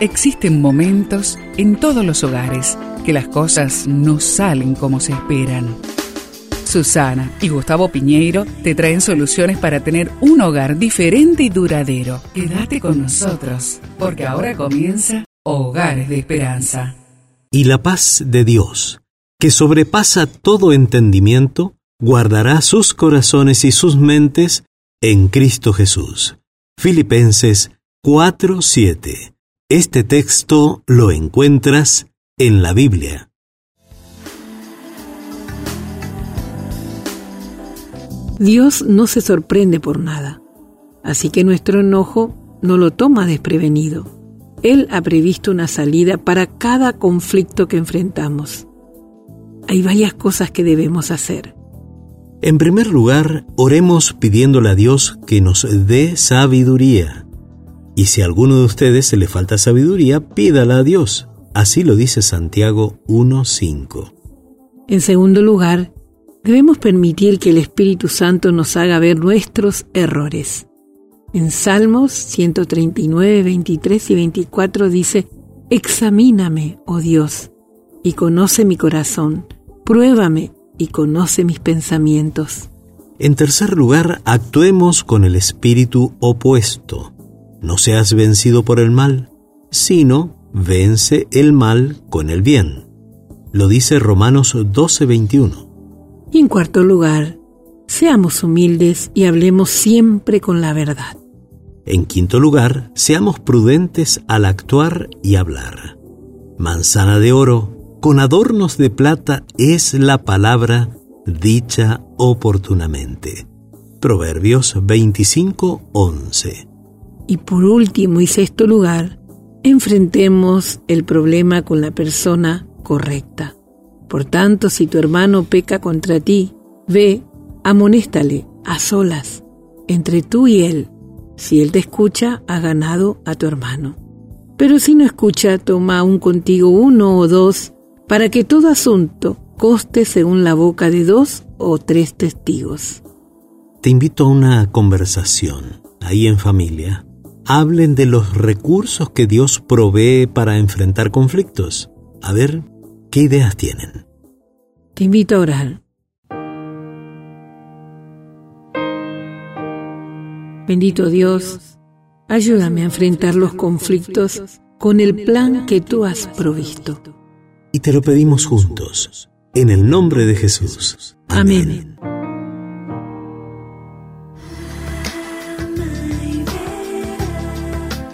Existen momentos en todos los hogares que las cosas no salen como se esperan. Susana y Gustavo Piñeiro te traen soluciones para tener un hogar diferente y duradero. Quédate con nosotros, porque ahora comienza Hogares de Esperanza. Y la paz de Dios, que sobrepasa todo entendimiento, guardará sus corazones y sus mentes en Cristo Jesús. Filipenses 4:7 este texto lo encuentras en la Biblia. Dios no se sorprende por nada, así que nuestro enojo no lo toma desprevenido. Él ha previsto una salida para cada conflicto que enfrentamos. Hay varias cosas que debemos hacer. En primer lugar, oremos pidiéndole a Dios que nos dé sabiduría. Y si a alguno de ustedes se le falta sabiduría, pídala a Dios. Así lo dice Santiago 1.5. En segundo lugar, debemos permitir que el Espíritu Santo nos haga ver nuestros errores. En Salmos 139, 23 y 24 dice, Examíname, oh Dios, y conoce mi corazón, pruébame y conoce mis pensamientos. En tercer lugar, actuemos con el espíritu opuesto. No seas vencido por el mal, sino vence el mal con el bien. Lo dice Romanos 12:21. Y en cuarto lugar, seamos humildes y hablemos siempre con la verdad. En quinto lugar, seamos prudentes al actuar y hablar. Manzana de oro, con adornos de plata es la palabra dicha oportunamente. Proverbios 25:11 y por último y sexto lugar, enfrentemos el problema con la persona correcta. Por tanto, si tu hermano peca contra ti, ve, amonéstale a solas, entre tú y él. Si él te escucha, ha ganado a tu hermano. Pero si no escucha, toma aún contigo uno o dos, para que todo asunto coste según la boca de dos o tres testigos. Te invito a una conversación, ahí en familia, hablen de los recursos que Dios provee para enfrentar conflictos. A ver, ¿qué ideas tienen? Te invito a orar. Bendito Dios, ayúdame a enfrentar los conflictos con el plan que tú has provisto. Y te lo pedimos juntos, en el nombre de Jesús. Amén.